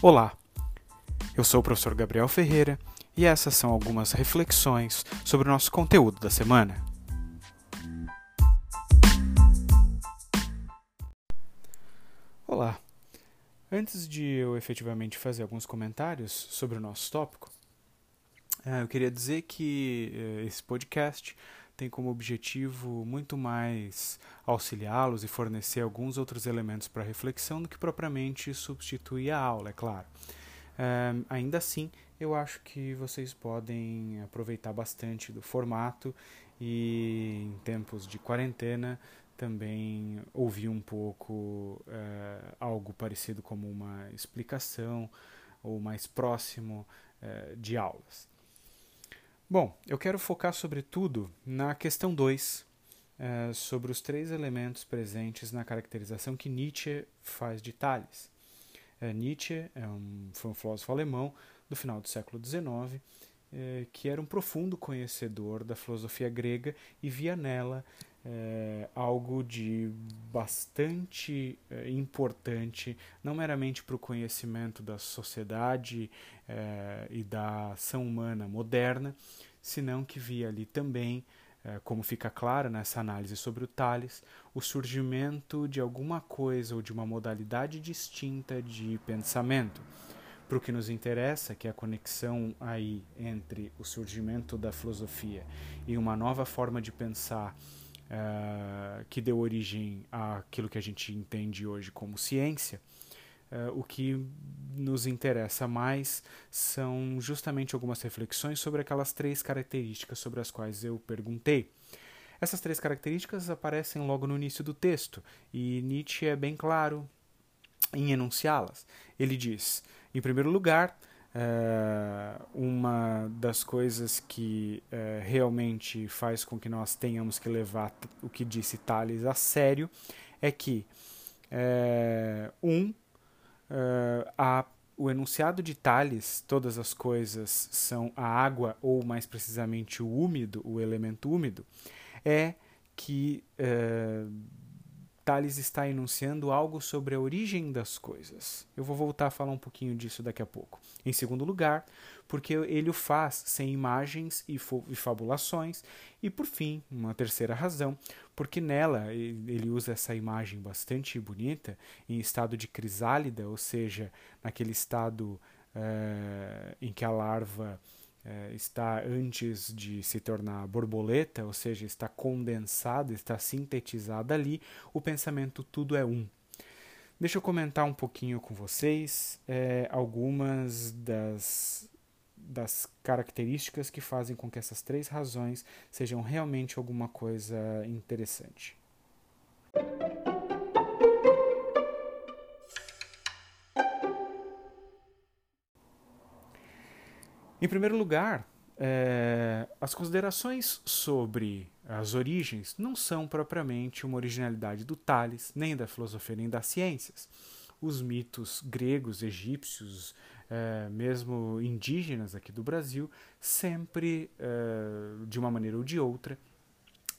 Olá, eu sou o professor Gabriel Ferreira e essas são algumas reflexões sobre o nosso conteúdo da semana. Olá, antes de eu efetivamente fazer alguns comentários sobre o nosso tópico, eh, eu queria dizer que eh, esse podcast tem como objetivo muito mais auxiliá-los e fornecer alguns outros elementos para reflexão do que propriamente substituir a aula, é claro. Um, ainda assim, eu acho que vocês podem aproveitar bastante do formato e, em tempos de quarentena, também ouvir um pouco uh, algo parecido como uma explicação ou mais próximo uh, de aulas. Bom, eu quero focar sobretudo na questão 2, uh, sobre os três elementos presentes na caracterização que Nietzsche faz de Tales. Uh, Nietzsche é um, foi um filósofo alemão do final do século XIX, uh, que era um profundo conhecedor da filosofia grega e via nela algo de bastante importante, não meramente para o conhecimento da sociedade e da ação humana moderna, senão que via ali também, eh, como fica claro nessa análise sobre o Tales, o surgimento de alguma coisa ou de uma modalidade distinta de pensamento. Para o que nos interessa, que é a conexão aí entre o surgimento da filosofia e uma nova forma de pensar uh, que deu origem àquilo que a gente entende hoje como ciência, Uh, o que nos interessa mais são justamente algumas reflexões sobre aquelas três características sobre as quais eu perguntei. Essas três características aparecem logo no início do texto e Nietzsche é bem claro em enunciá-las. Ele diz, em primeiro lugar, uh, uma das coisas que uh, realmente faz com que nós tenhamos que levar o que disse Tales a sério é que, um, uh, a, o enunciado de Tales, todas as coisas são a água, ou mais precisamente o úmido, o elemento úmido, é que Tales está enunciando algo sobre a origem das coisas. Eu vou voltar a falar um pouquinho disso daqui a pouco. Em segundo lugar, porque ele o faz sem imagens e, e fabulações. E por fim, uma terceira razão, porque nela ele usa essa imagem bastante bonita, em estado de crisálida, ou seja, naquele estado uh, em que a larva é, está antes de se tornar borboleta, ou seja, está condensada, está sintetizada ali, o pensamento tudo é um. Deixa eu comentar um pouquinho com vocês é, algumas das, das características que fazem com que essas três razões sejam realmente alguma coisa interessante. Em primeiro lugar, é, as considerações sobre as origens não são propriamente uma originalidade do Tales, nem da filosofia, nem das ciências. Os mitos gregos, egípcios, é, mesmo indígenas aqui do Brasil, sempre, é, de uma maneira ou de outra,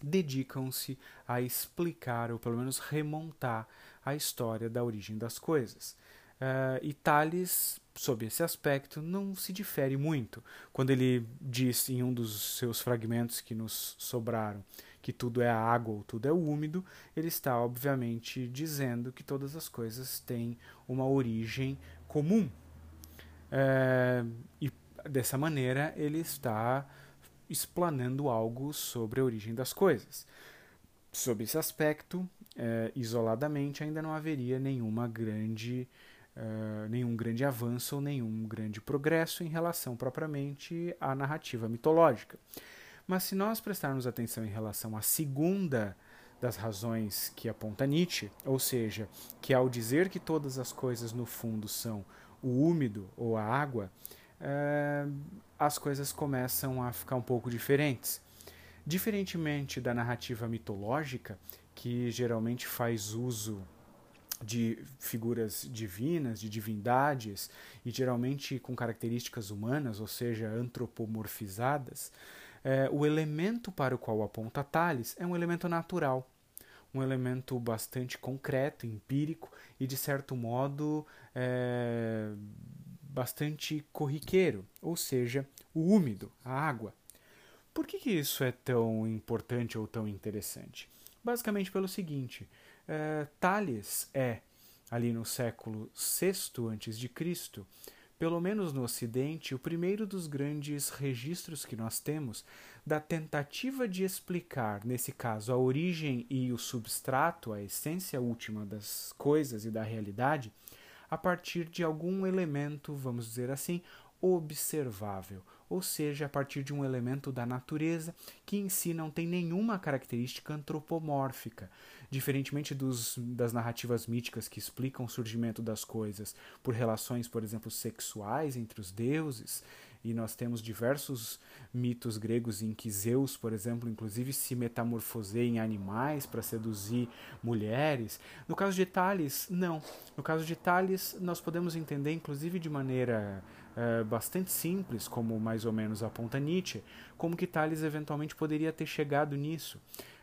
dedicam-se a explicar, ou pelo menos remontar, a história da origem das coisas. Uh, e Tales, sob esse aspecto, não se difere muito. Quando ele diz em um dos seus fragmentos que nos sobraram que tudo é água ou tudo é úmido, ele está, obviamente, dizendo que todas as coisas têm uma origem comum. Uh, e dessa maneira ele está explanando algo sobre a origem das coisas. Sob esse aspecto, uh, isoladamente, ainda não haveria nenhuma grande uh, nenhum grande avanço ou nenhum grande progresso em relação propriamente à narrativa mitológica. Mas se nós prestarmos atenção em relação à segunda das razões que aponta Nietzsche, ou seja, que ao dizer que todas as coisas no fundo são o úmido ou a água, uh, as coisas começam a ficar um pouco diferentes. Diferentemente da narrativa mitológica, que geralmente faz uso de figuras divinas, de divindades, e geralmente com características humanas, ou seja, antropomorfizadas, é, o elemento para o qual aponta Tales é um elemento natural. um elemento bastante concreto, empírico e, de certo modo, é, bastante corriqueiro, ou seja, o úmido, a água. Por que, que isso é tão importante ou tão interessante? Basicamente pelo seguinte: é, Tales é, ali no século VI a.C., pelo menos no Ocidente, o primeiro dos grandes registros que nós temos da tentativa de explicar, nesse caso, a origem e o substrato, a essência última das coisas e da realidade, a partir de algum elemento, vamos dizer assim, observável, ou seja, a partir de um elemento da natureza que em si não tem nenhuma característica antropomórfica, diferentemente dos, das narrativas míticas que explicam o surgimento das coisas por relações, por exemplo, sexuais entre os deuses. E nós temos diversos mitos gregos em que Zeus, por exemplo, inclusive se metamorfoseia em animais para seduzir mulheres. No caso de Tales, não. No caso de Tales, nós podemos entender, inclusive de maneira é, bastante simples, como mais ou menos aponta Nietzsche, como que Tales eventualmente poderia ter chegado nisso.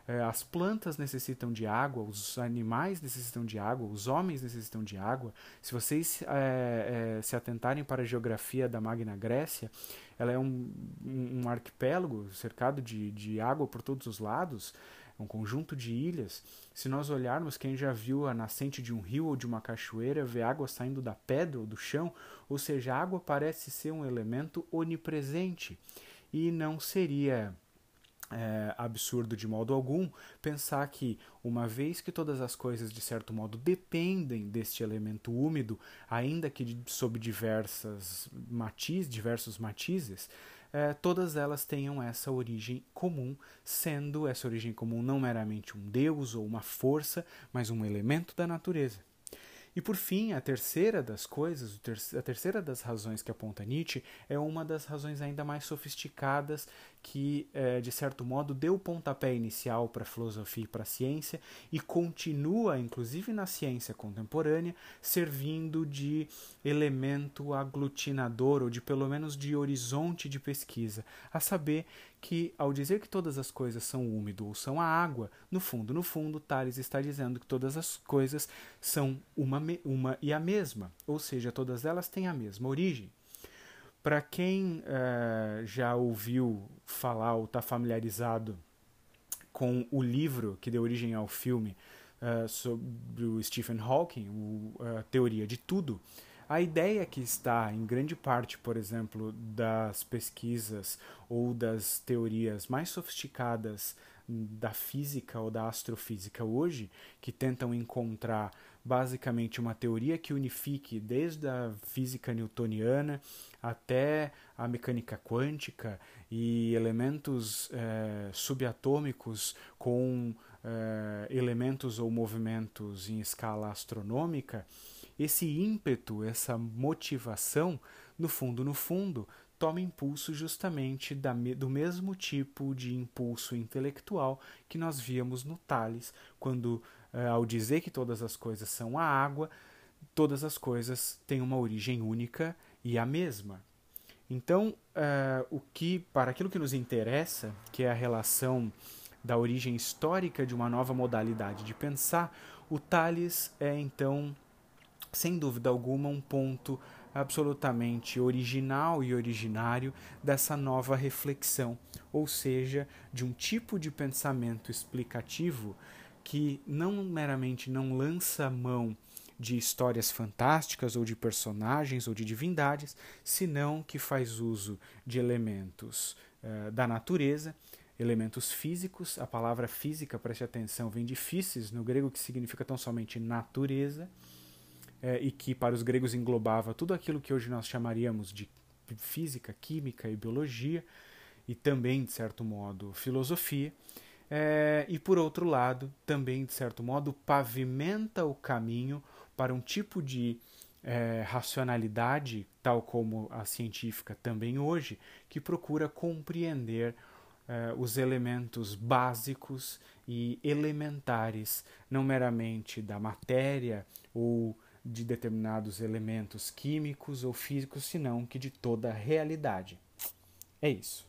É, as plantas necessitam de água, os animais necessitam de água, os homens necessitam de água. Se vocês é, é, se atentarem para a geografia da Magna Grécia, ela é um, um, um arquipélago cercado de, de água por todos os lados um conjunto de ilhas, se nós olharmos, quem já viu a nascente de um rio ou de uma cachoeira, vê água saindo da pedra ou do chão, ou seja, a água parece ser um elemento onipresente. E não seria é, absurdo de modo algum pensar que, uma vez que todas as coisas de certo modo dependem deste elemento úmido, ainda que sob diversas matiz, diversos matizes, é, todas elas tenham essa origem comum, sendo essa origem comum não meramente um deus ou uma força, mas um elemento da natureza. E por fim, a terceira das coisas, a terceira das razões que aponta Nietzsche é uma das razões ainda mais sofisticadas que, é, de certo modo, deu o pontapé inicial para a filosofia e para a ciência e continua, inclusive na ciência contemporânea, servindo de elemento aglutinador ou de pelo menos de horizonte de pesquisa, a saber que, ao dizer que todas as coisas são úmido ou são a água, no fundo, no fundo, Tales está dizendo que todas as coisas são uma, uma e a mesma, ou seja, todas elas têm a mesma origem. Para quem uh, já ouviu falar ou está familiarizado com o livro que deu origem ao filme uh, sobre o Stephen Hawking, o, a Teoria de Tudo, a ideia que está em grande parte, por exemplo, das pesquisas ou das teorias mais sofisticadas da física ou da astrofísica hoje, que tentam encontrar basicamente uma teoria que unifique desde a física newtoniana até a mecânica quântica e elementos eh, subatômicos com eh, elementos ou movimentos em escala astronômica esse ímpeto, essa motivação, no fundo, no fundo, toma impulso justamente da, do mesmo tipo de impulso intelectual que nós víamos no Tales, quando, eh, ao dizer que todas as coisas são a água, todas as coisas têm uma origem única e a mesma. Então, uh, o que para aquilo que nos interessa, que é a relação da origem histórica de uma nova modalidade de pensar, o Tales é então sem dúvida alguma, um ponto absolutamente original e originário dessa nova reflexão, ou seja, de um tipo de pensamento explicativo que não meramente não lança mão de histórias fantásticas ou de personagens ou de divindades, senão que faz uso de elementos uh, da natureza, elementos físicos. A palavra física, preste atenção, vem de physis, no grego, que significa tão somente natureza é, e que para os gregos englobava tudo aquilo que hoje nós chamaríamos de física, química e biologia, e também, de certo modo, filosofia. É, e por outro lado, também, de certo modo, pavimenta o caminho para um tipo de é, racionalidade, tal como a científica também hoje, que procura compreender é, os elementos básicos e elementares, não meramente da matéria ou de determinados elementos químicos ou físicos, senão que de toda a realidade. É isso.